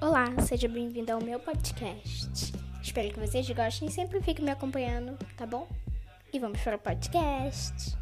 Olá, seja bem-vindo ao meu podcast. Espero que vocês gostem e sempre fiquem me acompanhando, tá bom? E vamos para o podcast.